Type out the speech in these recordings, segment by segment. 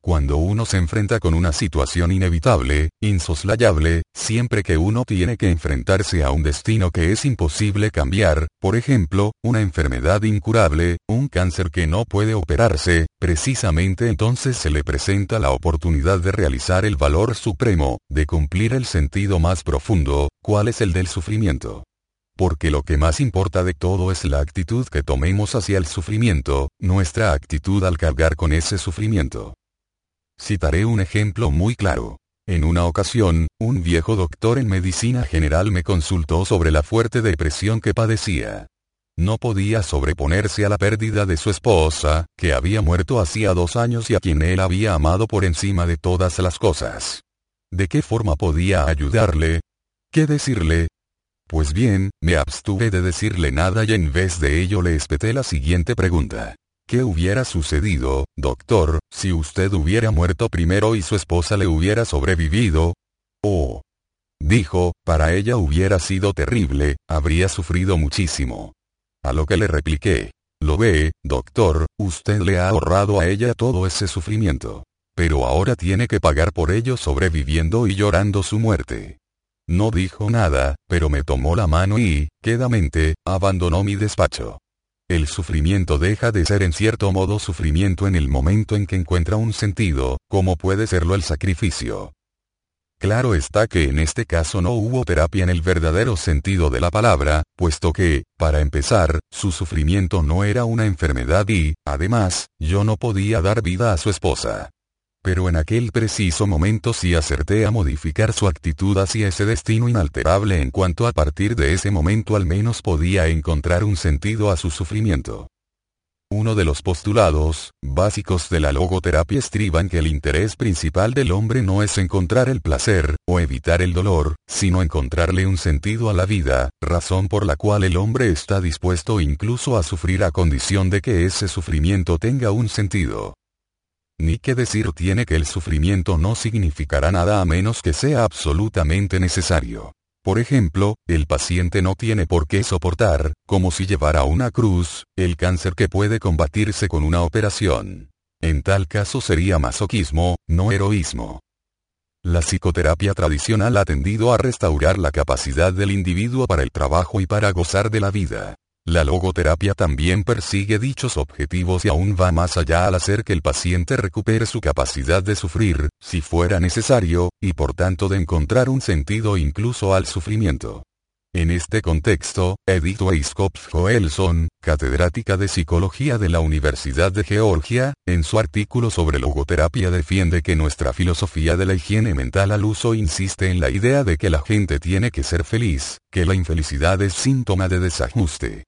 Cuando uno se enfrenta con una situación inevitable, insoslayable, siempre que uno tiene que enfrentarse a un destino que es imposible cambiar, por ejemplo, una enfermedad incurable, un cáncer que no puede operarse, precisamente entonces se le presenta la oportunidad de realizar el valor supremo, de cumplir el sentido más profundo, cuál es el del sufrimiento porque lo que más importa de todo es la actitud que tomemos hacia el sufrimiento, nuestra actitud al cargar con ese sufrimiento. Citaré un ejemplo muy claro. En una ocasión, un viejo doctor en medicina general me consultó sobre la fuerte depresión que padecía. No podía sobreponerse a la pérdida de su esposa, que había muerto hacía dos años y a quien él había amado por encima de todas las cosas. ¿De qué forma podía ayudarle? ¿Qué decirle? Pues bien, me abstuve de decirle nada y en vez de ello le espeté la siguiente pregunta. ¿Qué hubiera sucedido, doctor, si usted hubiera muerto primero y su esposa le hubiera sobrevivido? Oh. Dijo, para ella hubiera sido terrible, habría sufrido muchísimo. A lo que le repliqué. Lo ve, doctor, usted le ha ahorrado a ella todo ese sufrimiento. Pero ahora tiene que pagar por ello sobreviviendo y llorando su muerte. No dijo nada, pero me tomó la mano y, quedamente, abandonó mi despacho. El sufrimiento deja de ser en cierto modo sufrimiento en el momento en que encuentra un sentido, como puede serlo el sacrificio. Claro está que en este caso no hubo terapia en el verdadero sentido de la palabra, puesto que, para empezar, su sufrimiento no era una enfermedad y, además, yo no podía dar vida a su esposa pero en aquel preciso momento sí acerté a modificar su actitud hacia ese destino inalterable en cuanto a partir de ese momento al menos podía encontrar un sentido a su sufrimiento. Uno de los postulados básicos de la logoterapia estriba en que el interés principal del hombre no es encontrar el placer, o evitar el dolor, sino encontrarle un sentido a la vida, razón por la cual el hombre está dispuesto incluso a sufrir a condición de que ese sufrimiento tenga un sentido. Ni qué decir tiene que el sufrimiento no significará nada a menos que sea absolutamente necesario. Por ejemplo, el paciente no tiene por qué soportar, como si llevara una cruz, el cáncer que puede combatirse con una operación. En tal caso sería masoquismo, no heroísmo. La psicoterapia tradicional ha tendido a restaurar la capacidad del individuo para el trabajo y para gozar de la vida. La logoterapia también persigue dichos objetivos y aún va más allá al hacer que el paciente recupere su capacidad de sufrir, si fuera necesario, y por tanto de encontrar un sentido incluso al sufrimiento. En este contexto, Edith Weisskopf Joelson, catedrática de psicología de la Universidad de Georgia, en su artículo sobre logoterapia defiende que nuestra filosofía de la higiene mental al uso insiste en la idea de que la gente tiene que ser feliz, que la infelicidad es síntoma de desajuste.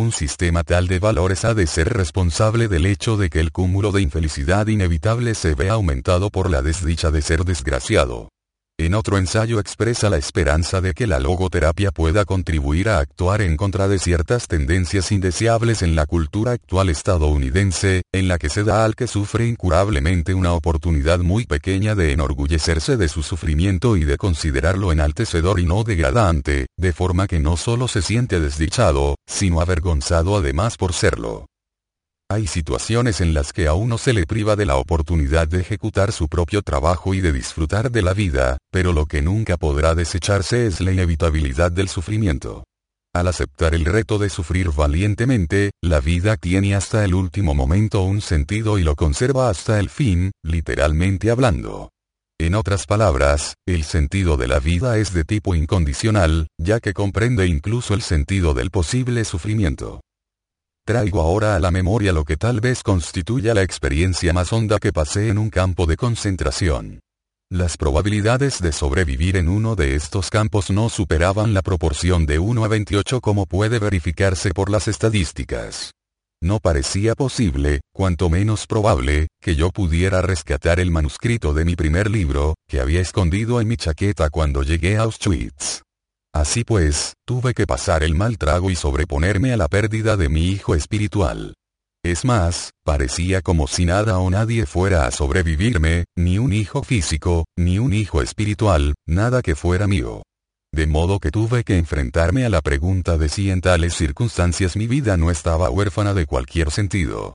Un sistema tal de valores ha de ser responsable del hecho de que el cúmulo de infelicidad inevitable se vea aumentado por la desdicha de ser desgraciado. En otro ensayo expresa la esperanza de que la logoterapia pueda contribuir a actuar en contra de ciertas tendencias indeseables en la cultura actual estadounidense, en la que se da al que sufre incurablemente una oportunidad muy pequeña de enorgullecerse de su sufrimiento y de considerarlo enaltecedor y no degradante, de forma que no solo se siente desdichado, sino avergonzado además por serlo. Hay situaciones en las que a uno se le priva de la oportunidad de ejecutar su propio trabajo y de disfrutar de la vida, pero lo que nunca podrá desecharse es la inevitabilidad del sufrimiento. Al aceptar el reto de sufrir valientemente, la vida tiene hasta el último momento un sentido y lo conserva hasta el fin, literalmente hablando. En otras palabras, el sentido de la vida es de tipo incondicional, ya que comprende incluso el sentido del posible sufrimiento. Traigo ahora a la memoria lo que tal vez constituya la experiencia más honda que pasé en un campo de concentración. Las probabilidades de sobrevivir en uno de estos campos no superaban la proporción de 1 a 28 como puede verificarse por las estadísticas. No parecía posible, cuanto menos probable, que yo pudiera rescatar el manuscrito de mi primer libro, que había escondido en mi chaqueta cuando llegué a Auschwitz. Así pues, tuve que pasar el mal trago y sobreponerme a la pérdida de mi hijo espiritual. Es más, parecía como si nada o nadie fuera a sobrevivirme, ni un hijo físico, ni un hijo espiritual, nada que fuera mío. De modo que tuve que enfrentarme a la pregunta de si en tales circunstancias mi vida no estaba huérfana de cualquier sentido.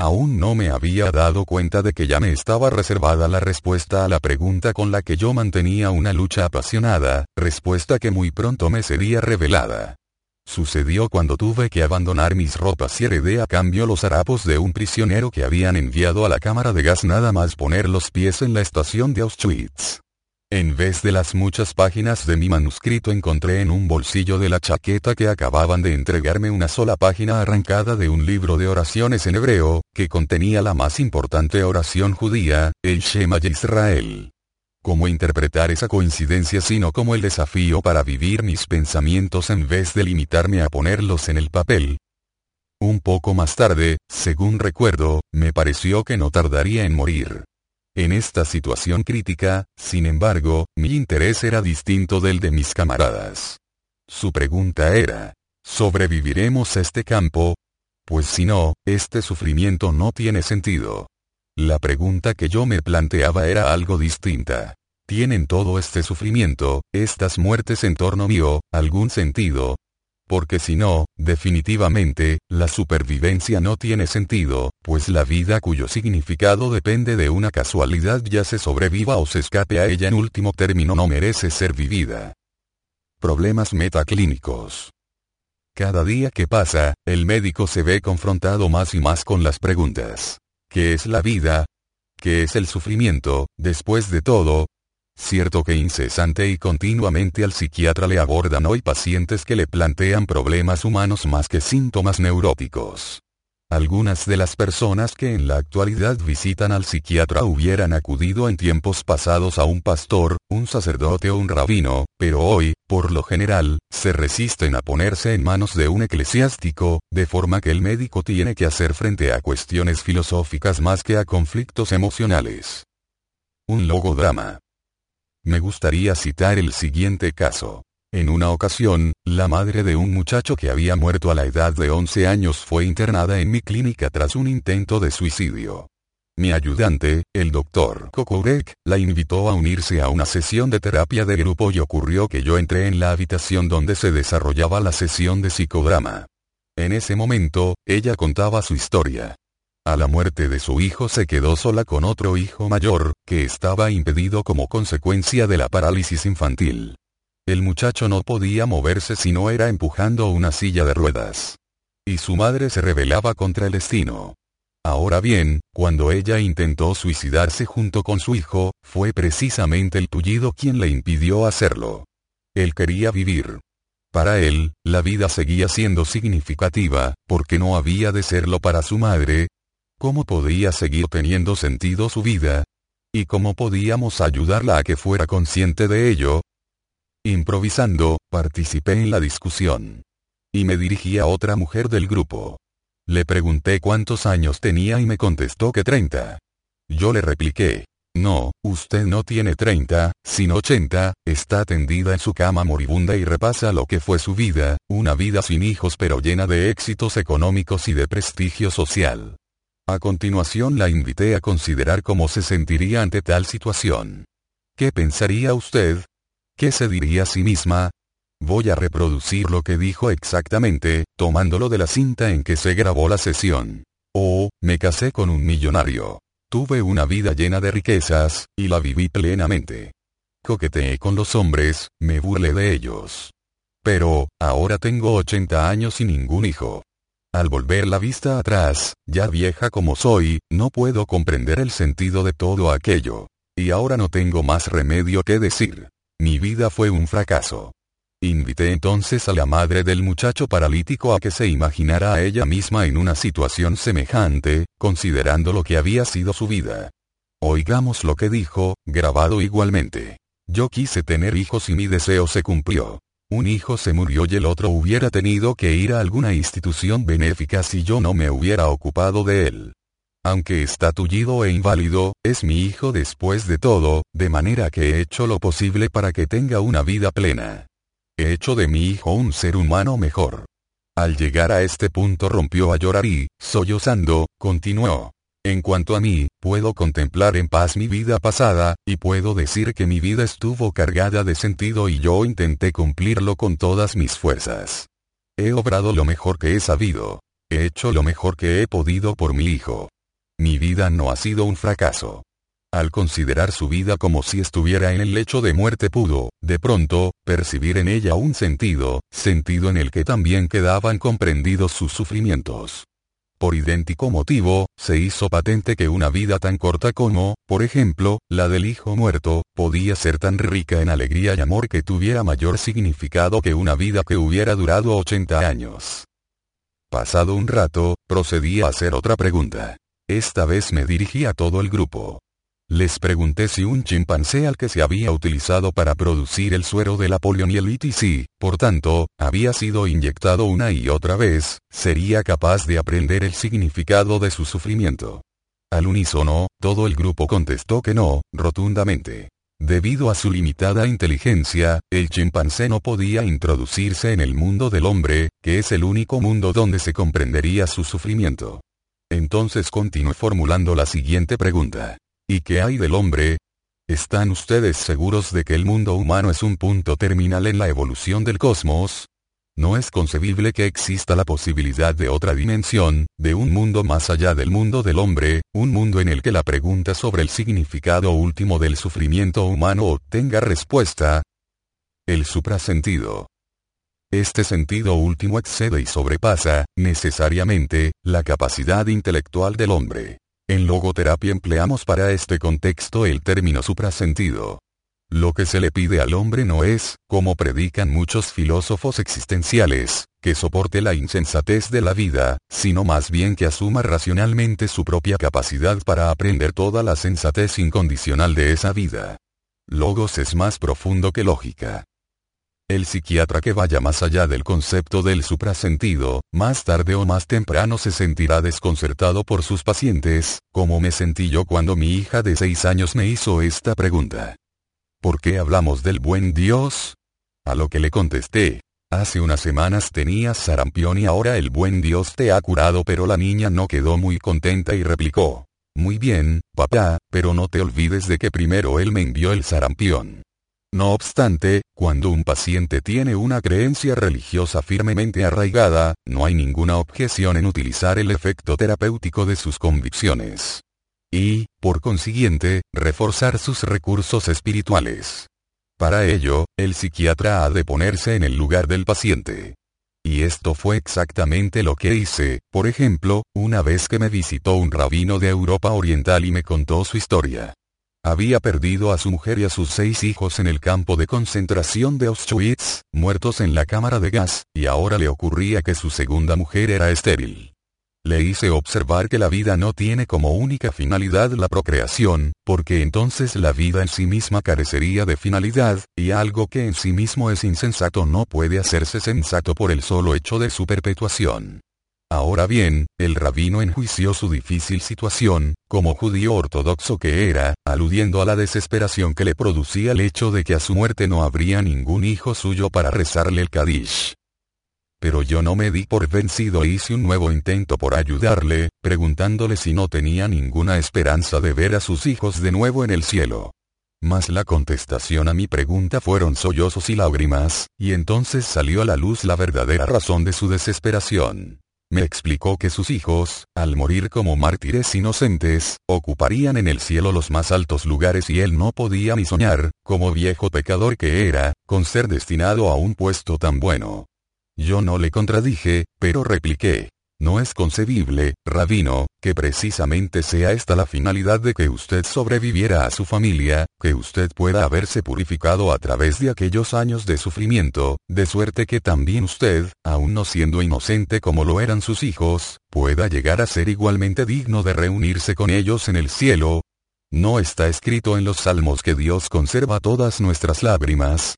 Aún no me había dado cuenta de que ya me estaba reservada la respuesta a la pregunta con la que yo mantenía una lucha apasionada, respuesta que muy pronto me sería revelada. Sucedió cuando tuve que abandonar mis ropas y heredé a cambio los harapos de un prisionero que habían enviado a la cámara de gas nada más poner los pies en la estación de Auschwitz. En vez de las muchas páginas de mi manuscrito encontré en un bolsillo de la chaqueta que acababan de entregarme una sola página arrancada de un libro de oraciones en hebreo, que contenía la más importante oración judía, el Shema Yisrael. ¿Cómo interpretar esa coincidencia sino como el desafío para vivir mis pensamientos en vez de limitarme a ponerlos en el papel? Un poco más tarde, según recuerdo, me pareció que no tardaría en morir. En esta situación crítica, sin embargo, mi interés era distinto del de mis camaradas. Su pregunta era, ¿sobreviviremos a este campo? Pues si no, este sufrimiento no tiene sentido. La pregunta que yo me planteaba era algo distinta. ¿Tienen todo este sufrimiento, estas muertes en torno mío, algún sentido? Porque si no, definitivamente, la supervivencia no tiene sentido, pues la vida cuyo significado depende de una casualidad ya se sobreviva o se escape a ella en último término no merece ser vivida. Problemas metaclínicos. Cada día que pasa, el médico se ve confrontado más y más con las preguntas. ¿Qué es la vida? ¿Qué es el sufrimiento? Después de todo, Cierto que incesante y continuamente al psiquiatra le abordan hoy pacientes que le plantean problemas humanos más que síntomas neuróticos. Algunas de las personas que en la actualidad visitan al psiquiatra hubieran acudido en tiempos pasados a un pastor, un sacerdote o un rabino, pero hoy, por lo general, se resisten a ponerse en manos de un eclesiástico, de forma que el médico tiene que hacer frente a cuestiones filosóficas más que a conflictos emocionales. Un logodrama. Me gustaría citar el siguiente caso. En una ocasión, la madre de un muchacho que había muerto a la edad de 11 años fue internada en mi clínica tras un intento de suicidio. Mi ayudante, el doctor Kokorek, la invitó a unirse a una sesión de terapia de grupo y ocurrió que yo entré en la habitación donde se desarrollaba la sesión de psicodrama. En ese momento, ella contaba su historia. A la muerte de su hijo se quedó sola con otro hijo mayor, que estaba impedido como consecuencia de la parálisis infantil. El muchacho no podía moverse si no era empujando una silla de ruedas. Y su madre se rebelaba contra el destino. Ahora bien, cuando ella intentó suicidarse junto con su hijo, fue precisamente el tullido quien le impidió hacerlo. Él quería vivir. Para él, la vida seguía siendo significativa, porque no había de serlo para su madre, ¿Cómo podía seguir teniendo sentido su vida? ¿Y cómo podíamos ayudarla a que fuera consciente de ello? Improvisando, participé en la discusión. Y me dirigí a otra mujer del grupo. Le pregunté cuántos años tenía y me contestó que 30. Yo le repliqué. No, usted no tiene 30, sino 80, está tendida en su cama moribunda y repasa lo que fue su vida, una vida sin hijos pero llena de éxitos económicos y de prestigio social. A continuación la invité a considerar cómo se sentiría ante tal situación. ¿Qué pensaría usted? ¿Qué se diría a sí misma? Voy a reproducir lo que dijo exactamente, tomándolo de la cinta en que se grabó la sesión. Oh, me casé con un millonario. Tuve una vida llena de riquezas, y la viví plenamente. Coqueteé con los hombres, me burlé de ellos. Pero, ahora tengo 80 años y ningún hijo. Al volver la vista atrás, ya vieja como soy, no puedo comprender el sentido de todo aquello. Y ahora no tengo más remedio que decir. Mi vida fue un fracaso. Invité entonces a la madre del muchacho paralítico a que se imaginara a ella misma en una situación semejante, considerando lo que había sido su vida. Oigamos lo que dijo, grabado igualmente. Yo quise tener hijos y mi deseo se cumplió. Un hijo se murió y el otro hubiera tenido que ir a alguna institución benéfica si yo no me hubiera ocupado de él. Aunque está tullido e inválido, es mi hijo después de todo, de manera que he hecho lo posible para que tenga una vida plena. He hecho de mi hijo un ser humano mejor. Al llegar a este punto rompió a llorar y, sollozando, continuó. En cuanto a mí, puedo contemplar en paz mi vida pasada, y puedo decir que mi vida estuvo cargada de sentido y yo intenté cumplirlo con todas mis fuerzas. He obrado lo mejor que he sabido. He hecho lo mejor que he podido por mi hijo. Mi vida no ha sido un fracaso. Al considerar su vida como si estuviera en el lecho de muerte pudo, de pronto, percibir en ella un sentido, sentido en el que también quedaban comprendidos sus sufrimientos. Por idéntico motivo, se hizo patente que una vida tan corta como, por ejemplo, la del hijo muerto, podía ser tan rica en alegría y amor que tuviera mayor significado que una vida que hubiera durado 80 años. Pasado un rato, procedí a hacer otra pregunta. Esta vez me dirigí a todo el grupo. Les pregunté si un chimpancé al que se había utilizado para producir el suero de la poliomielitis y, por tanto, había sido inyectado una y otra vez, sería capaz de aprender el significado de su sufrimiento. Al unísono, todo el grupo contestó que no, rotundamente. Debido a su limitada inteligencia, el chimpancé no podía introducirse en el mundo del hombre, que es el único mundo donde se comprendería su sufrimiento. Entonces continué formulando la siguiente pregunta. ¿Y qué hay del hombre? ¿Están ustedes seguros de que el mundo humano es un punto terminal en la evolución del cosmos? No es concebible que exista la posibilidad de otra dimensión, de un mundo más allá del mundo del hombre, un mundo en el que la pregunta sobre el significado último del sufrimiento humano obtenga respuesta. El suprasentido. Este sentido último excede y sobrepasa, necesariamente, la capacidad intelectual del hombre. En logoterapia empleamos para este contexto el término suprasentido. Lo que se le pide al hombre no es, como predican muchos filósofos existenciales, que soporte la insensatez de la vida, sino más bien que asuma racionalmente su propia capacidad para aprender toda la sensatez incondicional de esa vida. Logos es más profundo que lógica. El psiquiatra que vaya más allá del concepto del suprasentido, más tarde o más temprano se sentirá desconcertado por sus pacientes, como me sentí yo cuando mi hija de seis años me hizo esta pregunta. ¿Por qué hablamos del buen Dios? A lo que le contesté. Hace unas semanas tenías sarampión y ahora el buen Dios te ha curado pero la niña no quedó muy contenta y replicó. Muy bien, papá, pero no te olvides de que primero él me envió el sarampión. No obstante, cuando un paciente tiene una creencia religiosa firmemente arraigada, no hay ninguna objeción en utilizar el efecto terapéutico de sus convicciones. Y, por consiguiente, reforzar sus recursos espirituales. Para ello, el psiquiatra ha de ponerse en el lugar del paciente. Y esto fue exactamente lo que hice, por ejemplo, una vez que me visitó un rabino de Europa Oriental y me contó su historia. Había perdido a su mujer y a sus seis hijos en el campo de concentración de Auschwitz, muertos en la cámara de gas, y ahora le ocurría que su segunda mujer era estéril. Le hice observar que la vida no tiene como única finalidad la procreación, porque entonces la vida en sí misma carecería de finalidad, y algo que en sí mismo es insensato no puede hacerse sensato por el solo hecho de su perpetuación. Ahora bien, el rabino enjuició su difícil situación, como judío ortodoxo que era, aludiendo a la desesperación que le producía el hecho de que a su muerte no habría ningún hijo suyo para rezarle el Kadish. Pero yo no me di por vencido e hice un nuevo intento por ayudarle, preguntándole si no tenía ninguna esperanza de ver a sus hijos de nuevo en el cielo. Mas la contestación a mi pregunta fueron sollozos y lágrimas, y entonces salió a la luz la verdadera razón de su desesperación. Me explicó que sus hijos, al morir como mártires inocentes, ocuparían en el cielo los más altos lugares y él no podía ni soñar, como viejo pecador que era, con ser destinado a un puesto tan bueno. Yo no le contradije, pero repliqué, no es concebible, rabino, que precisamente sea esta la finalidad de que usted sobreviviera a su familia, que usted pueda haberse purificado a través de aquellos años de sufrimiento, de suerte que también usted, aun no siendo inocente como lo eran sus hijos, pueda llegar a ser igualmente digno de reunirse con ellos en el cielo. No está escrito en los salmos que Dios conserva todas nuestras lágrimas.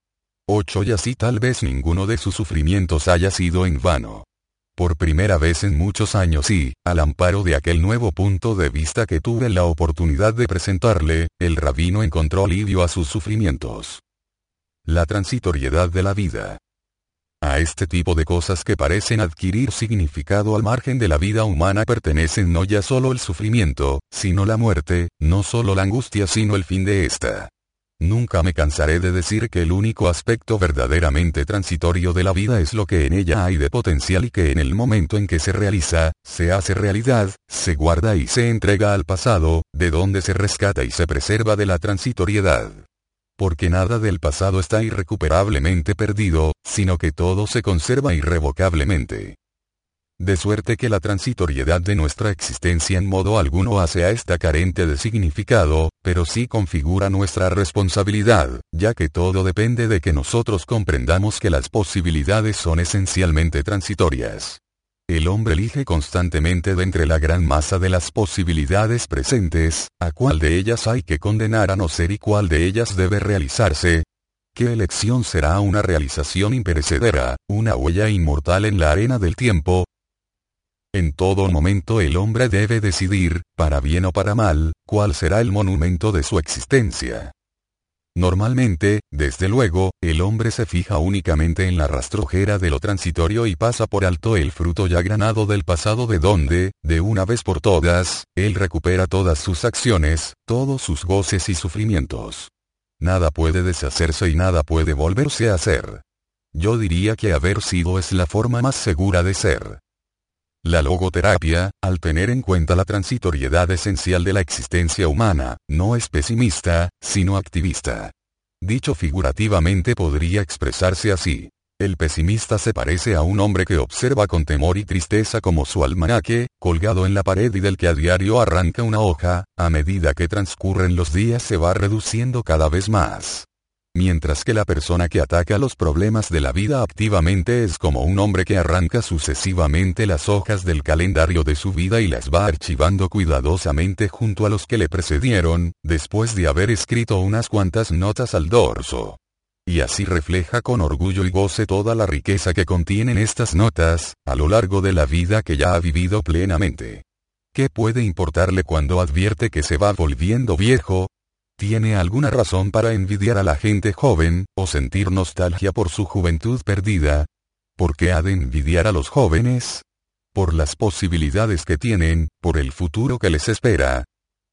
8 y así tal vez ninguno de sus sufrimientos haya sido en vano. Por primera vez en muchos años y, al amparo de aquel nuevo punto de vista que tuve la oportunidad de presentarle, el rabino encontró alivio a sus sufrimientos. La transitoriedad de la vida. A este tipo de cosas que parecen adquirir significado al margen de la vida humana pertenecen no ya solo el sufrimiento, sino la muerte, no solo la angustia sino el fin de esta. Nunca me cansaré de decir que el único aspecto verdaderamente transitorio de la vida es lo que en ella hay de potencial y que en el momento en que se realiza, se hace realidad, se guarda y se entrega al pasado, de donde se rescata y se preserva de la transitoriedad porque nada del pasado está irrecuperablemente perdido, sino que todo se conserva irrevocablemente. De suerte que la transitoriedad de nuestra existencia en modo alguno hace a esta carente de significado, pero sí configura nuestra responsabilidad, ya que todo depende de que nosotros comprendamos que las posibilidades son esencialmente transitorias. El hombre elige constantemente de entre la gran masa de las posibilidades presentes, a cuál de ellas hay que condenar a no ser y cuál de ellas debe realizarse. ¿Qué elección será una realización imperecedera, una huella inmortal en la arena del tiempo? En todo momento el hombre debe decidir, para bien o para mal, cuál será el monumento de su existencia. Normalmente, desde luego, el hombre se fija únicamente en la rastrojera de lo transitorio y pasa por alto el fruto ya granado del pasado de donde, de una vez por todas, él recupera todas sus acciones, todos sus goces y sufrimientos. Nada puede deshacerse y nada puede volverse a ser. Yo diría que haber sido es la forma más segura de ser. La logoterapia, al tener en cuenta la transitoriedad esencial de la existencia humana, no es pesimista, sino activista. Dicho figurativamente podría expresarse así. El pesimista se parece a un hombre que observa con temor y tristeza como su almanaque, colgado en la pared y del que a diario arranca una hoja, a medida que transcurren los días se va reduciendo cada vez más. Mientras que la persona que ataca los problemas de la vida activamente es como un hombre que arranca sucesivamente las hojas del calendario de su vida y las va archivando cuidadosamente junto a los que le precedieron, después de haber escrito unas cuantas notas al dorso. Y así refleja con orgullo y goce toda la riqueza que contienen estas notas, a lo largo de la vida que ya ha vivido plenamente. ¿Qué puede importarle cuando advierte que se va volviendo viejo, ¿Tiene alguna razón para envidiar a la gente joven, o sentir nostalgia por su juventud perdida? ¿Por qué ha de envidiar a los jóvenes? Por las posibilidades que tienen, por el futuro que les espera.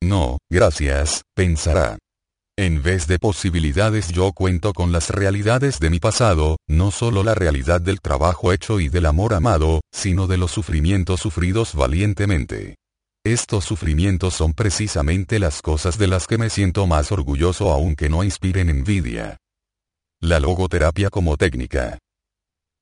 No, gracias, pensará. En vez de posibilidades yo cuento con las realidades de mi pasado, no solo la realidad del trabajo hecho y del amor amado, sino de los sufrimientos sufridos valientemente. Estos sufrimientos son precisamente las cosas de las que me siento más orgulloso aunque no inspiren envidia. La logoterapia como técnica.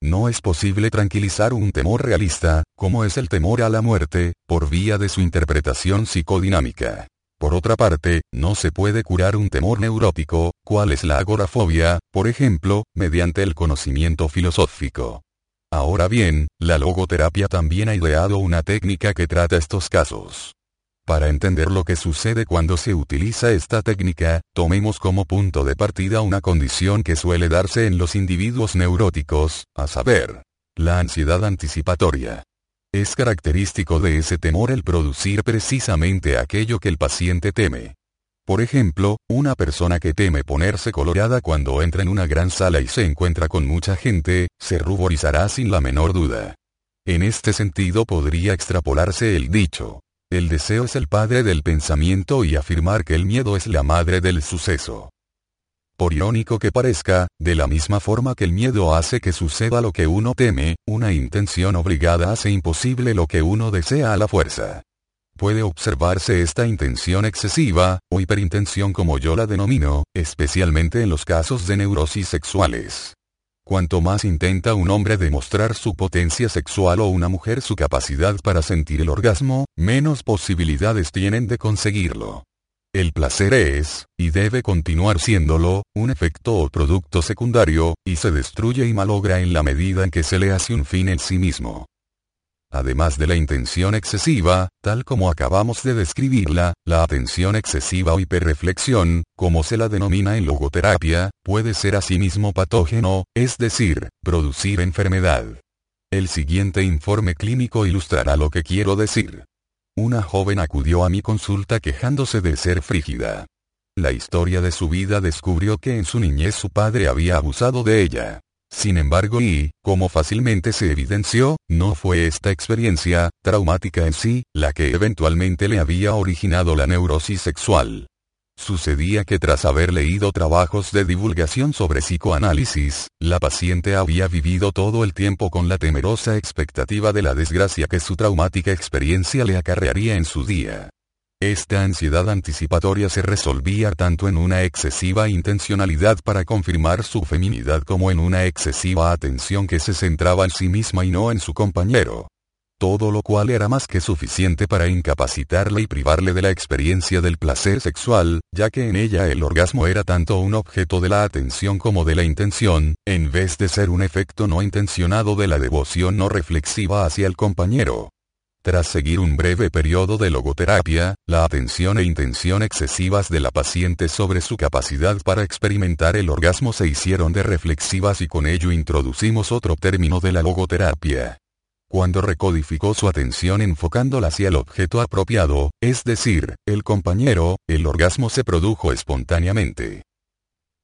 No es posible tranquilizar un temor realista, como es el temor a la muerte, por vía de su interpretación psicodinámica. Por otra parte, no se puede curar un temor neurótico, cual es la agorafobia, por ejemplo, mediante el conocimiento filosófico. Ahora bien, la logoterapia también ha ideado una técnica que trata estos casos. Para entender lo que sucede cuando se utiliza esta técnica, tomemos como punto de partida una condición que suele darse en los individuos neuróticos, a saber, la ansiedad anticipatoria. Es característico de ese temor el producir precisamente aquello que el paciente teme. Por ejemplo, una persona que teme ponerse colorada cuando entra en una gran sala y se encuentra con mucha gente, se ruborizará sin la menor duda. En este sentido podría extrapolarse el dicho. El deseo es el padre del pensamiento y afirmar que el miedo es la madre del suceso. Por irónico que parezca, de la misma forma que el miedo hace que suceda lo que uno teme, una intención obligada hace imposible lo que uno desea a la fuerza puede observarse esta intención excesiva, o hiperintención como yo la denomino, especialmente en los casos de neurosis sexuales. Cuanto más intenta un hombre demostrar su potencia sexual o una mujer su capacidad para sentir el orgasmo, menos posibilidades tienen de conseguirlo. El placer es, y debe continuar siéndolo, un efecto o producto secundario, y se destruye y malogra en la medida en que se le hace un fin en sí mismo. Además de la intención excesiva, tal como acabamos de describirla, la atención excesiva o hiperreflexión, como se la denomina en logoterapia, puede ser asimismo patógeno, es decir, producir enfermedad. El siguiente informe clínico ilustrará lo que quiero decir. Una joven acudió a mi consulta quejándose de ser frígida. La historia de su vida descubrió que en su niñez su padre había abusado de ella. Sin embargo y, como fácilmente se evidenció, no fue esta experiencia, traumática en sí, la que eventualmente le había originado la neurosis sexual. Sucedía que tras haber leído trabajos de divulgación sobre psicoanálisis, la paciente había vivido todo el tiempo con la temerosa expectativa de la desgracia que su traumática experiencia le acarrearía en su día. Esta ansiedad anticipatoria se resolvía tanto en una excesiva intencionalidad para confirmar su feminidad como en una excesiva atención que se centraba en sí misma y no en su compañero. Todo lo cual era más que suficiente para incapacitarle y privarle de la experiencia del placer sexual, ya que en ella el orgasmo era tanto un objeto de la atención como de la intención, en vez de ser un efecto no intencionado de la devoción no reflexiva hacia el compañero. Tras seguir un breve periodo de logoterapia, la atención e intención excesivas de la paciente sobre su capacidad para experimentar el orgasmo se hicieron de reflexivas y con ello introducimos otro término de la logoterapia. Cuando recodificó su atención enfocándola hacia el objeto apropiado, es decir, el compañero, el orgasmo se produjo espontáneamente.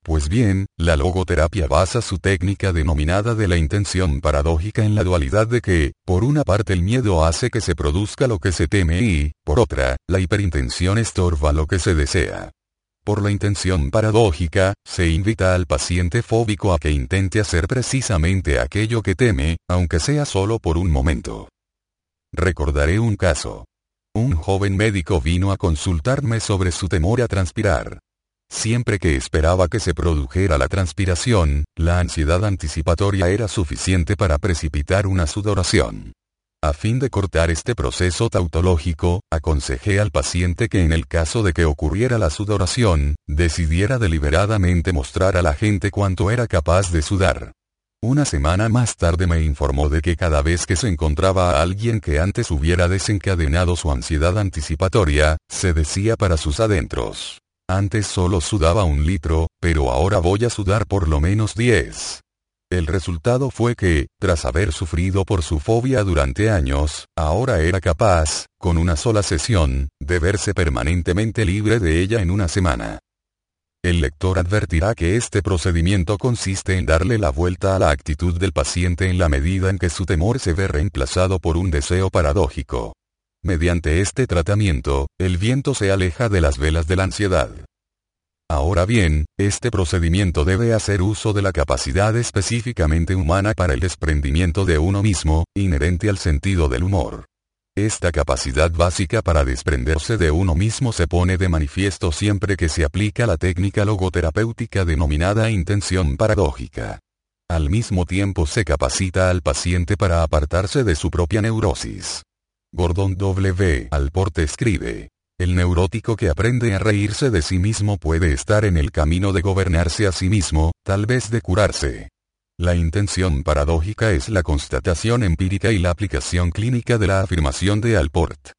Pues bien, la logoterapia basa su técnica denominada de la intención paradójica en la dualidad de que, por una parte el miedo hace que se produzca lo que se teme y, por otra, la hiperintención estorba lo que se desea. Por la intención paradójica, se invita al paciente fóbico a que intente hacer precisamente aquello que teme, aunque sea solo por un momento. Recordaré un caso. Un joven médico vino a consultarme sobre su temor a transpirar. Siempre que esperaba que se produjera la transpiración, la ansiedad anticipatoria era suficiente para precipitar una sudoración. A fin de cortar este proceso tautológico, aconsejé al paciente que en el caso de que ocurriera la sudoración, decidiera deliberadamente mostrar a la gente cuánto era capaz de sudar. Una semana más tarde me informó de que cada vez que se encontraba a alguien que antes hubiera desencadenado su ansiedad anticipatoria, se decía para sus adentros. Antes solo sudaba un litro, pero ahora voy a sudar por lo menos 10. El resultado fue que, tras haber sufrido por su fobia durante años, ahora era capaz, con una sola sesión, de verse permanentemente libre de ella en una semana. El lector advertirá que este procedimiento consiste en darle la vuelta a la actitud del paciente en la medida en que su temor se ve reemplazado por un deseo paradójico. Mediante este tratamiento, el viento se aleja de las velas de la ansiedad. Ahora bien, este procedimiento debe hacer uso de la capacidad específicamente humana para el desprendimiento de uno mismo, inherente al sentido del humor. Esta capacidad básica para desprenderse de uno mismo se pone de manifiesto siempre que se aplica la técnica logoterapéutica denominada intención paradójica. Al mismo tiempo se capacita al paciente para apartarse de su propia neurosis. Gordon W. Alporte escribe. El neurótico que aprende a reírse de sí mismo puede estar en el camino de gobernarse a sí mismo, tal vez de curarse. La intención paradójica es la constatación empírica y la aplicación clínica de la afirmación de Alport.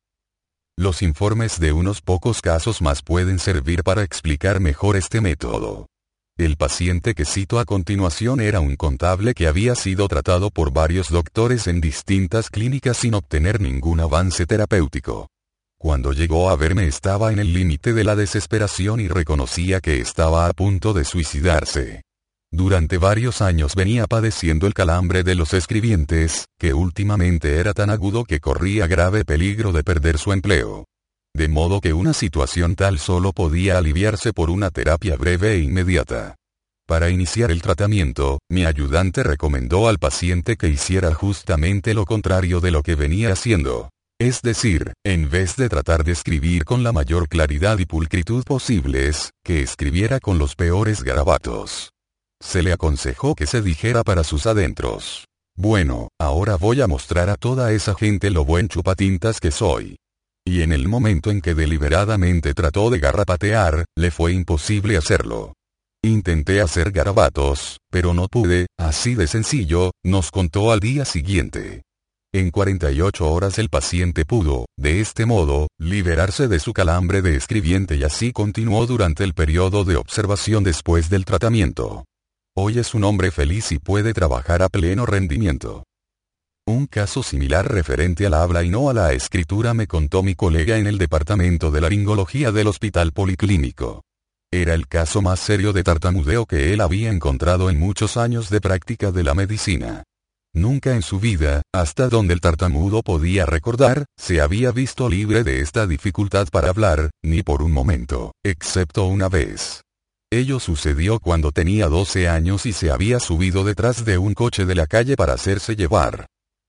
Los informes de unos pocos casos más pueden servir para explicar mejor este método. El paciente que cito a continuación era un contable que había sido tratado por varios doctores en distintas clínicas sin obtener ningún avance terapéutico. Cuando llegó a verme estaba en el límite de la desesperación y reconocía que estaba a punto de suicidarse. Durante varios años venía padeciendo el calambre de los escribientes, que últimamente era tan agudo que corría grave peligro de perder su empleo. De modo que una situación tal solo podía aliviarse por una terapia breve e inmediata. Para iniciar el tratamiento, mi ayudante recomendó al paciente que hiciera justamente lo contrario de lo que venía haciendo. Es decir, en vez de tratar de escribir con la mayor claridad y pulcritud posibles, que escribiera con los peores garabatos. Se le aconsejó que se dijera para sus adentros. Bueno, ahora voy a mostrar a toda esa gente lo buen chupatintas que soy. Y en el momento en que deliberadamente trató de garrapatear, le fue imposible hacerlo. Intenté hacer garabatos, pero no pude, así de sencillo, nos contó al día siguiente. En 48 horas el paciente pudo, de este modo, liberarse de su calambre de escribiente y así continuó durante el periodo de observación después del tratamiento. Hoy es un hombre feliz y puede trabajar a pleno rendimiento. Un caso similar referente al habla y no a la escritura me contó mi colega en el departamento de laringología del Hospital Policlínico. Era el caso más serio de tartamudeo que él había encontrado en muchos años de práctica de la medicina. Nunca en su vida, hasta donde el tartamudo podía recordar, se había visto libre de esta dificultad para hablar, ni por un momento, excepto una vez. Ello sucedió cuando tenía 12 años y se había subido detrás de un coche de la calle para hacerse llevar.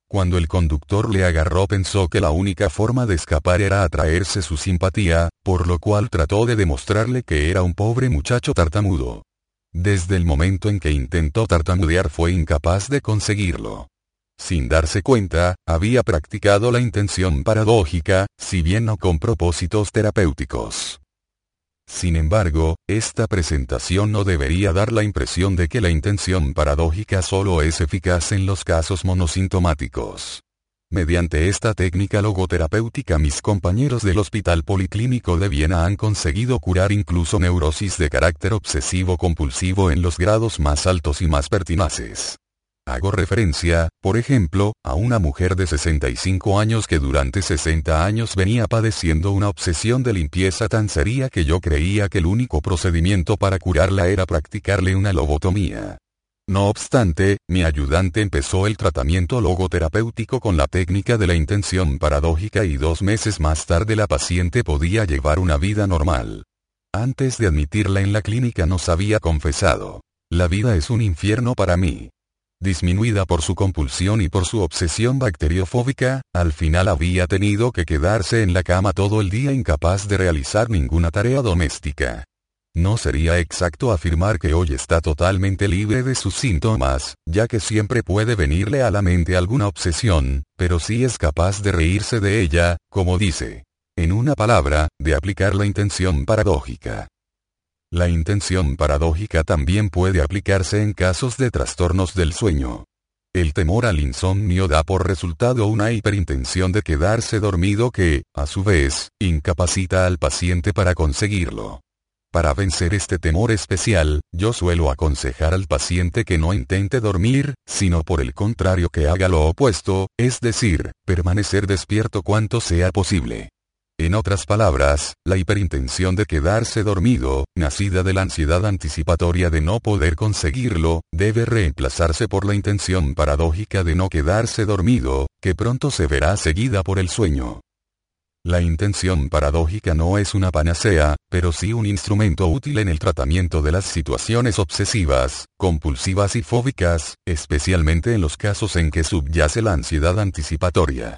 Cuando el conductor le agarró pensó que la única forma de escapar era atraerse su simpatía, por lo cual trató de demostrarle que era un pobre muchacho tartamudo. Desde el momento en que intentó tartamudear fue incapaz de conseguirlo. Sin darse cuenta, había practicado la intención paradójica, si bien no con propósitos terapéuticos. Sin embargo, esta presentación no debería dar la impresión de que la intención paradójica solo es eficaz en los casos monosintomáticos. Mediante esta técnica logoterapéutica mis compañeros del Hospital Policlínico de Viena han conseguido curar incluso neurosis de carácter obsesivo-compulsivo en los grados más altos y más pertinaces. Hago referencia, por ejemplo, a una mujer de 65 años que durante 60 años venía padeciendo una obsesión de limpieza tan seria que yo creía que el único procedimiento para curarla era practicarle una lobotomía. No obstante, mi ayudante empezó el tratamiento logoterapéutico con la técnica de la intención paradójica y dos meses más tarde la paciente podía llevar una vida normal. Antes de admitirla en la clínica nos había confesado. La vida es un infierno para mí. Disminuida por su compulsión y por su obsesión bacteriofóbica, al final había tenido que quedarse en la cama todo el día incapaz de realizar ninguna tarea doméstica. No sería exacto afirmar que hoy está totalmente libre de sus síntomas, ya que siempre puede venirle a la mente alguna obsesión, pero sí es capaz de reírse de ella, como dice. En una palabra, de aplicar la intención paradójica. La intención paradójica también puede aplicarse en casos de trastornos del sueño. El temor al insomnio da por resultado una hiperintención de quedarse dormido que, a su vez, incapacita al paciente para conseguirlo. Para vencer este temor especial, yo suelo aconsejar al paciente que no intente dormir, sino por el contrario que haga lo opuesto, es decir, permanecer despierto cuanto sea posible. En otras palabras, la hiperintención de quedarse dormido, nacida de la ansiedad anticipatoria de no poder conseguirlo, debe reemplazarse por la intención paradójica de no quedarse dormido, que pronto se verá seguida por el sueño. La intención paradójica no es una panacea, pero sí un instrumento útil en el tratamiento de las situaciones obsesivas, compulsivas y fóbicas, especialmente en los casos en que subyace la ansiedad anticipatoria.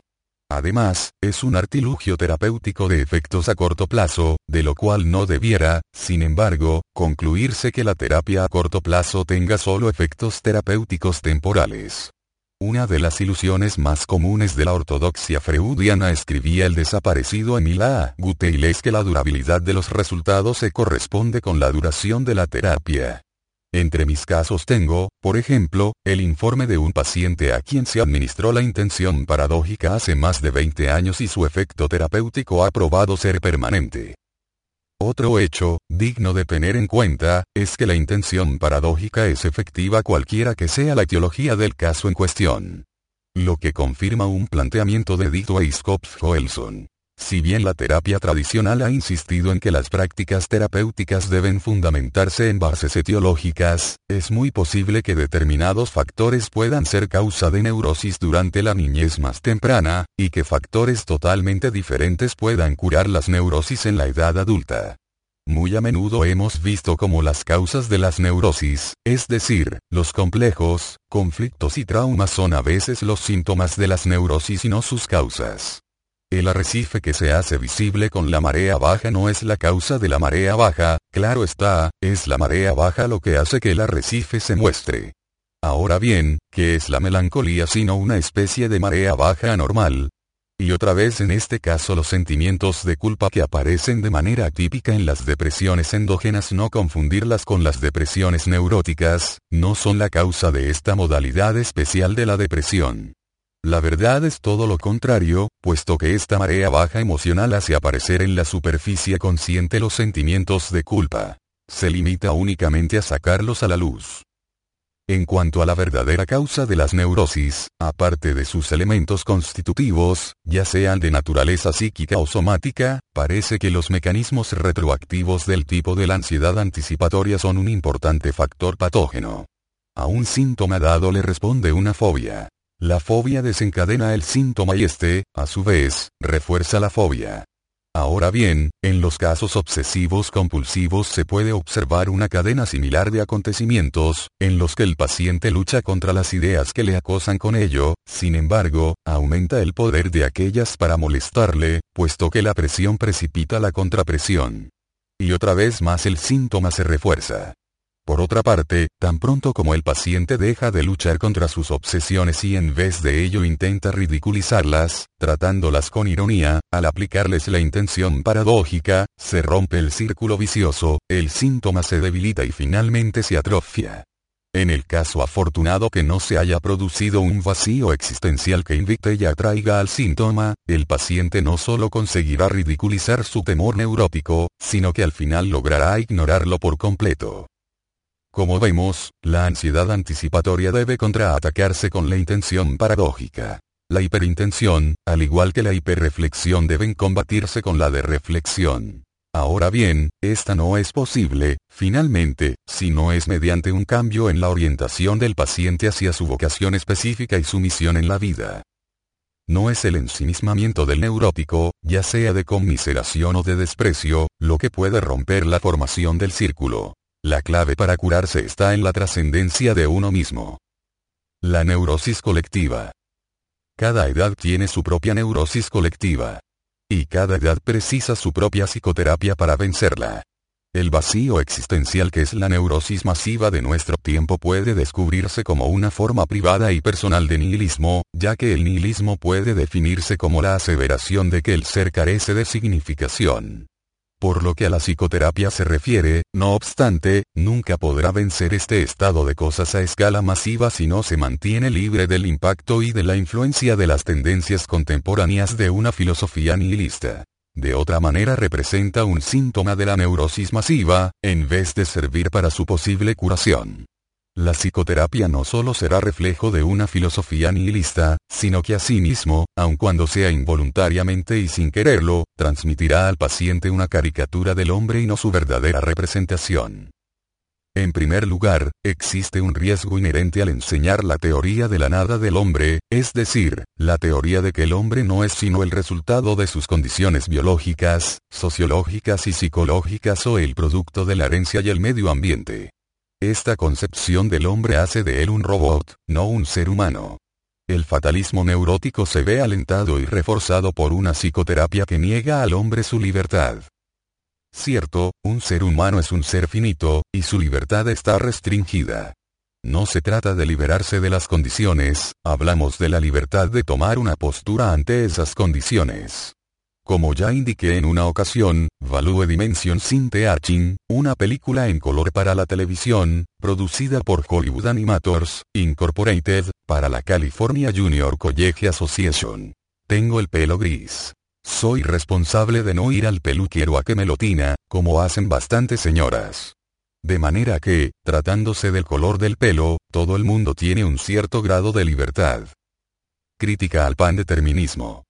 Además, es un artilugio terapéutico de efectos a corto plazo, de lo cual no debiera, sin embargo, concluirse que la terapia a corto plazo tenga solo efectos terapéuticos temporales. Una de las ilusiones más comunes de la ortodoxia freudiana escribía el desaparecido Emila Guteyl es que la durabilidad de los resultados se corresponde con la duración de la terapia. Entre mis casos tengo, por ejemplo, el informe de un paciente a quien se administró la intención paradójica hace más de 20 años y su efecto terapéutico ha probado ser permanente. Otro hecho, digno de tener en cuenta, es que la intención paradójica es efectiva cualquiera que sea la etiología del caso en cuestión. Lo que confirma un planteamiento de Dito Joelson. Si bien la terapia tradicional ha insistido en que las prácticas terapéuticas deben fundamentarse en bases etiológicas, es muy posible que determinados factores puedan ser causa de neurosis durante la niñez más temprana, y que factores totalmente diferentes puedan curar las neurosis en la edad adulta. Muy a menudo hemos visto cómo las causas de las neurosis, es decir, los complejos, conflictos y traumas son a veces los síntomas de las neurosis y no sus causas. El arrecife que se hace visible con la marea baja no es la causa de la marea baja, claro está, es la marea baja lo que hace que el arrecife se muestre. Ahora bien, ¿qué es la melancolía sino una especie de marea baja anormal? Y otra vez en este caso los sentimientos de culpa que aparecen de manera típica en las depresiones endógenas no confundirlas con las depresiones neuróticas, no son la causa de esta modalidad especial de la depresión. La verdad es todo lo contrario, puesto que esta marea baja emocional hace aparecer en la superficie consciente los sentimientos de culpa. Se limita únicamente a sacarlos a la luz. En cuanto a la verdadera causa de las neurosis, aparte de sus elementos constitutivos, ya sean de naturaleza psíquica o somática, parece que los mecanismos retroactivos del tipo de la ansiedad anticipatoria son un importante factor patógeno. A un síntoma dado le responde una fobia. La fobia desencadena el síntoma y este, a su vez, refuerza la fobia. Ahora bien, en los casos obsesivos compulsivos se puede observar una cadena similar de acontecimientos, en los que el paciente lucha contra las ideas que le acosan con ello, sin embargo, aumenta el poder de aquellas para molestarle, puesto que la presión precipita la contrapresión. Y otra vez más el síntoma se refuerza. Por otra parte, tan pronto como el paciente deja de luchar contra sus obsesiones y en vez de ello intenta ridiculizarlas, tratándolas con ironía, al aplicarles la intención paradójica, se rompe el círculo vicioso, el síntoma se debilita y finalmente se atrofia. En el caso afortunado que no se haya producido un vacío existencial que invite y atraiga al síntoma, el paciente no solo conseguirá ridiculizar su temor neurótico, sino que al final logrará ignorarlo por completo. Como vemos, la ansiedad anticipatoria debe contraatacarse con la intención paradójica. La hiperintención, al igual que la hiperreflexión deben combatirse con la de reflexión. Ahora bien, esta no es posible, finalmente, si no es mediante un cambio en la orientación del paciente hacia su vocación específica y su misión en la vida. No es el ensimismamiento del neurótico, ya sea de conmiseración o de desprecio, lo que puede romper la formación del círculo. La clave para curarse está en la trascendencia de uno mismo. La neurosis colectiva. Cada edad tiene su propia neurosis colectiva. Y cada edad precisa su propia psicoterapia para vencerla. El vacío existencial que es la neurosis masiva de nuestro tiempo puede descubrirse como una forma privada y personal de nihilismo, ya que el nihilismo puede definirse como la aseveración de que el ser carece de significación. Por lo que a la psicoterapia se refiere, no obstante, nunca podrá vencer este estado de cosas a escala masiva si no se mantiene libre del impacto y de la influencia de las tendencias contemporáneas de una filosofía nihilista. De otra manera representa un síntoma de la neurosis masiva, en vez de servir para su posible curación. La psicoterapia no solo será reflejo de una filosofía nihilista, sino que asimismo, aun cuando sea involuntariamente y sin quererlo, transmitirá al paciente una caricatura del hombre y no su verdadera representación. En primer lugar, existe un riesgo inherente al enseñar la teoría de la nada del hombre, es decir, la teoría de que el hombre no es sino el resultado de sus condiciones biológicas, sociológicas y psicológicas o el producto de la herencia y el medio ambiente. Esta concepción del hombre hace de él un robot, no un ser humano. El fatalismo neurótico se ve alentado y reforzado por una psicoterapia que niega al hombre su libertad. Cierto, un ser humano es un ser finito, y su libertad está restringida. No se trata de liberarse de las condiciones, hablamos de la libertad de tomar una postura ante esas condiciones. Como ya indiqué en una ocasión, Value Dimension Sin Teaching, una película en color para la televisión, producida por Hollywood Animators, Incorporated, para la California Junior College Association. Tengo el pelo gris. Soy responsable de no ir al peluquero a que me lo tina, como hacen bastantes señoras. De manera que, tratándose del color del pelo, todo el mundo tiene un cierto grado de libertad. Crítica al pandeterminismo.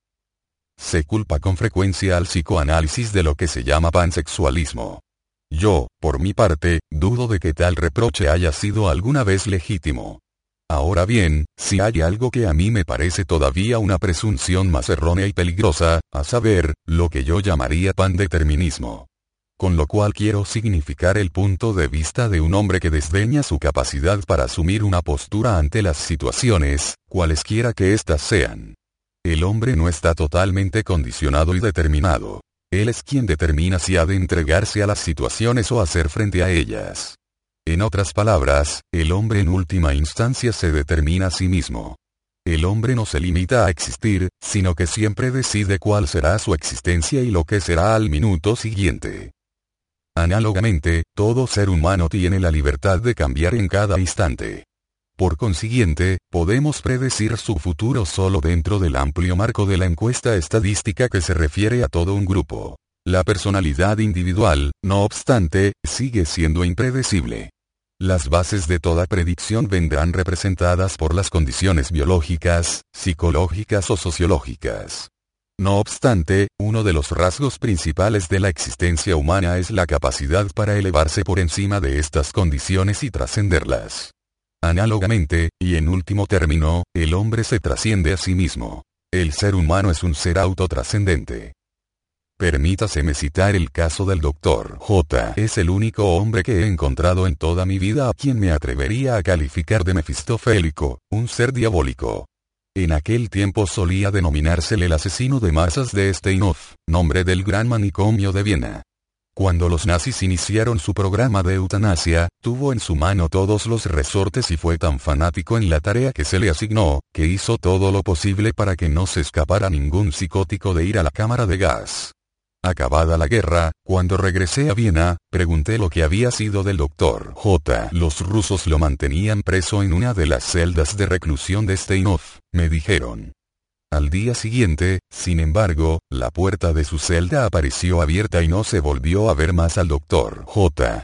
Se culpa con frecuencia al psicoanálisis de lo que se llama pansexualismo. Yo, por mi parte, dudo de que tal reproche haya sido alguna vez legítimo. Ahora bien, si hay algo que a mí me parece todavía una presunción más errónea y peligrosa, a saber, lo que yo llamaría pandeterminismo. Con lo cual quiero significar el punto de vista de un hombre que desdeña su capacidad para asumir una postura ante las situaciones, cualesquiera que éstas sean. El hombre no está totalmente condicionado y determinado. Él es quien determina si ha de entregarse a las situaciones o hacer frente a ellas. En otras palabras, el hombre en última instancia se determina a sí mismo. El hombre no se limita a existir, sino que siempre decide cuál será su existencia y lo que será al minuto siguiente. Análogamente, todo ser humano tiene la libertad de cambiar en cada instante. Por consiguiente, podemos predecir su futuro solo dentro del amplio marco de la encuesta estadística que se refiere a todo un grupo. La personalidad individual, no obstante, sigue siendo impredecible. Las bases de toda predicción vendrán representadas por las condiciones biológicas, psicológicas o sociológicas. No obstante, uno de los rasgos principales de la existencia humana es la capacidad para elevarse por encima de estas condiciones y trascenderlas. Análogamente, y en último término, el hombre se trasciende a sí mismo. El ser humano es un ser autotrascendente. Permítaseme citar el caso del doctor J. Es el único hombre que he encontrado en toda mi vida a quien me atrevería a calificar de mefistofélico, un ser diabólico. En aquel tiempo solía denominársele el asesino de masas de Steinhoff, nombre del gran manicomio de Viena. Cuando los nazis iniciaron su programa de eutanasia, tuvo en su mano todos los resortes y fue tan fanático en la tarea que se le asignó, que hizo todo lo posible para que no se escapara ningún psicótico de ir a la cámara de gas. Acabada la guerra, cuando regresé a Viena, pregunté lo que había sido del doctor J. Los rusos lo mantenían preso en una de las celdas de reclusión de Steinhoff, me dijeron. Al día siguiente, sin embargo, la puerta de su celda apareció abierta y no se volvió a ver más al doctor J.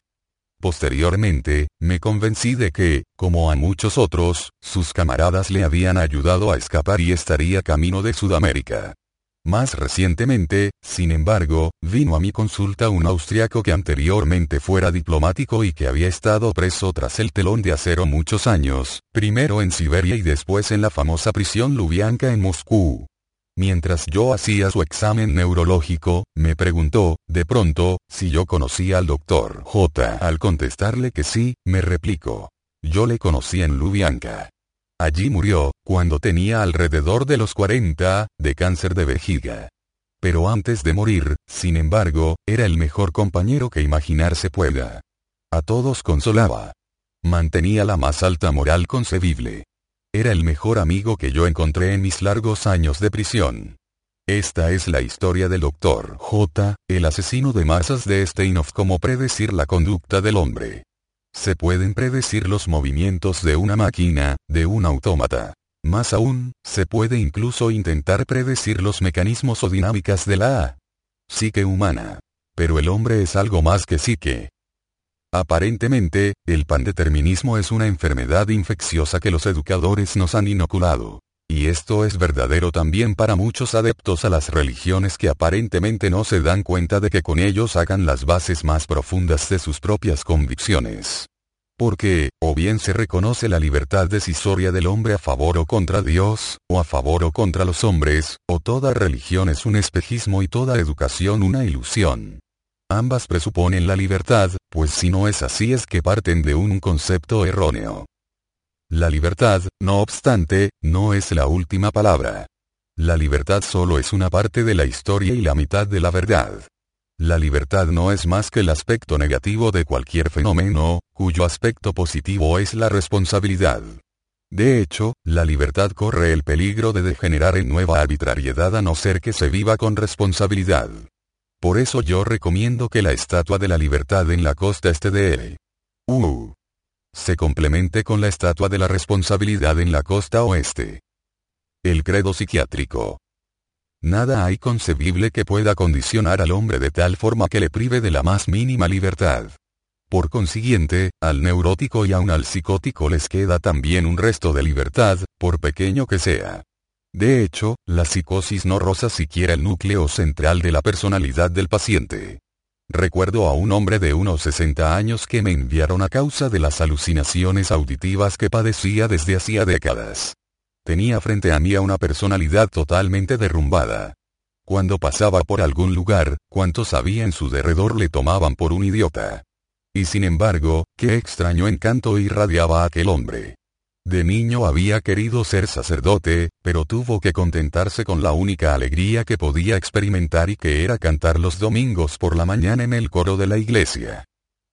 Posteriormente, me convencí de que, como a muchos otros, sus camaradas le habían ayudado a escapar y estaría camino de Sudamérica. Más recientemente, sin embargo, vino a mi consulta un austriaco que anteriormente fuera diplomático y que había estado preso tras el telón de acero muchos años, primero en Siberia y después en la famosa prisión Lubyanka en Moscú. Mientras yo hacía su examen neurológico, me preguntó, de pronto, si yo conocía al doctor J. Al contestarle que sí, me replicó. Yo le conocí en Lubyanka. Allí murió, cuando tenía alrededor de los 40, de cáncer de vejiga. Pero antes de morir, sin embargo, era el mejor compañero que imaginarse pueda. A todos consolaba. Mantenía la más alta moral concebible. Era el mejor amigo que yo encontré en mis largos años de prisión. Esta es la historia del Dr. J, el asesino de masas de Steinhoff como predecir la conducta del hombre. Se pueden predecir los movimientos de una máquina, de un autómata. Más aún, se puede incluso intentar predecir los mecanismos o dinámicas de la psique humana. Pero el hombre es algo más que psique. Aparentemente, el pandeterminismo es una enfermedad infecciosa que los educadores nos han inoculado. Y esto es verdadero también para muchos adeptos a las religiones que aparentemente no se dan cuenta de que con ellos hagan las bases más profundas de sus propias convicciones. Porque, o bien se reconoce la libertad decisoria del hombre a favor o contra Dios, o a favor o contra los hombres, o toda religión es un espejismo y toda educación una ilusión. Ambas presuponen la libertad, pues si no es así es que parten de un concepto erróneo. La libertad, no obstante, no es la última palabra. La libertad solo es una parte de la historia y la mitad de la verdad. La libertad no es más que el aspecto negativo de cualquier fenómeno, cuyo aspecto positivo es la responsabilidad. De hecho, la libertad corre el peligro de degenerar en nueva arbitrariedad a no ser que se viva con responsabilidad. Por eso yo recomiendo que la estatua de la libertad en la costa este de U se complemente con la estatua de la responsabilidad en la costa oeste. El credo psiquiátrico. Nada hay concebible que pueda condicionar al hombre de tal forma que le prive de la más mínima libertad. Por consiguiente, al neurótico y aun al psicótico les queda también un resto de libertad, por pequeño que sea. De hecho, la psicosis no roza siquiera el núcleo central de la personalidad del paciente. Recuerdo a un hombre de unos 60 años que me enviaron a causa de las alucinaciones auditivas que padecía desde hacía décadas. Tenía frente a mí a una personalidad totalmente derrumbada. Cuando pasaba por algún lugar, cuantos había en su derredor le tomaban por un idiota. Y sin embargo, qué extraño encanto irradiaba aquel hombre. De niño había querido ser sacerdote, pero tuvo que contentarse con la única alegría que podía experimentar y que era cantar los domingos por la mañana en el coro de la iglesia.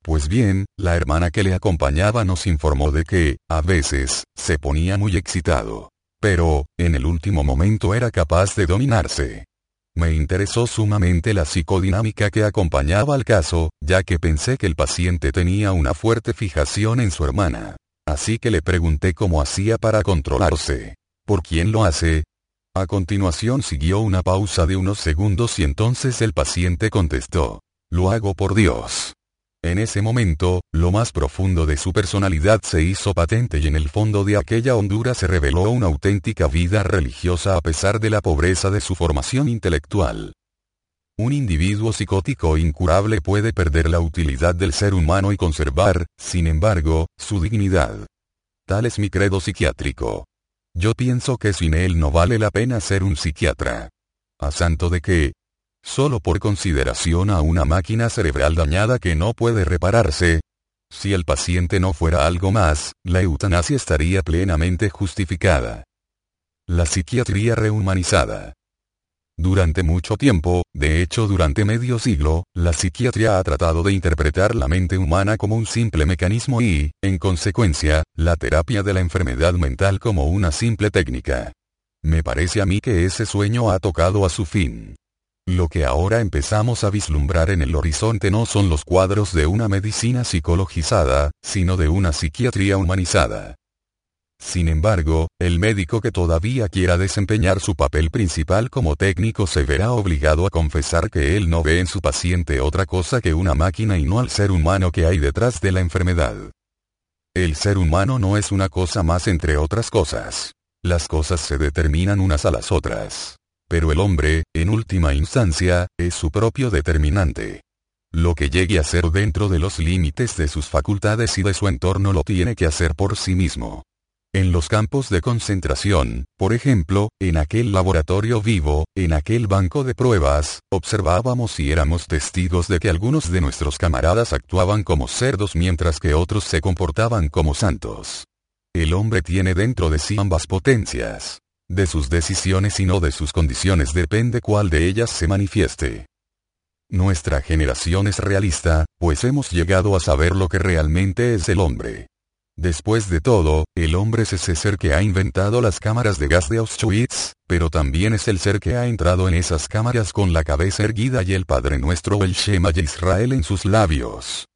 Pues bien, la hermana que le acompañaba nos informó de que, a veces, se ponía muy excitado. Pero, en el último momento era capaz de dominarse. Me interesó sumamente la psicodinámica que acompañaba al caso, ya que pensé que el paciente tenía una fuerte fijación en su hermana. Así que le pregunté cómo hacía para controlarse. ¿Por quién lo hace? A continuación siguió una pausa de unos segundos y entonces el paciente contestó. Lo hago por Dios. En ese momento, lo más profundo de su personalidad se hizo patente y en el fondo de aquella hondura se reveló una auténtica vida religiosa a pesar de la pobreza de su formación intelectual. Un individuo psicótico incurable puede perder la utilidad del ser humano y conservar, sin embargo, su dignidad. Tal es mi credo psiquiátrico. Yo pienso que sin él no vale la pena ser un psiquiatra. A santo de que, solo por consideración a una máquina cerebral dañada que no puede repararse. Si el paciente no fuera algo más, la eutanasia estaría plenamente justificada. La psiquiatría rehumanizada. Durante mucho tiempo, de hecho durante medio siglo, la psiquiatría ha tratado de interpretar la mente humana como un simple mecanismo y, en consecuencia, la terapia de la enfermedad mental como una simple técnica. Me parece a mí que ese sueño ha tocado a su fin. Lo que ahora empezamos a vislumbrar en el horizonte no son los cuadros de una medicina psicologizada, sino de una psiquiatría humanizada. Sin embargo, el médico que todavía quiera desempeñar su papel principal como técnico se verá obligado a confesar que él no ve en su paciente otra cosa que una máquina y no al ser humano que hay detrás de la enfermedad. El ser humano no es una cosa más entre otras cosas. Las cosas se determinan unas a las otras. Pero el hombre, en última instancia, es su propio determinante. Lo que llegue a ser dentro de los límites de sus facultades y de su entorno lo tiene que hacer por sí mismo. En los campos de concentración, por ejemplo, en aquel laboratorio vivo, en aquel banco de pruebas, observábamos y éramos testigos de que algunos de nuestros camaradas actuaban como cerdos mientras que otros se comportaban como santos. El hombre tiene dentro de sí ambas potencias. De sus decisiones y no de sus condiciones depende cuál de ellas se manifieste. Nuestra generación es realista, pues hemos llegado a saber lo que realmente es el hombre. Después de todo, el hombre es ese ser que ha inventado las cámaras de gas de Auschwitz, pero también es el ser que ha entrado en esas cámaras con la cabeza erguida y el Padre Nuestro el Shema y Israel en sus labios.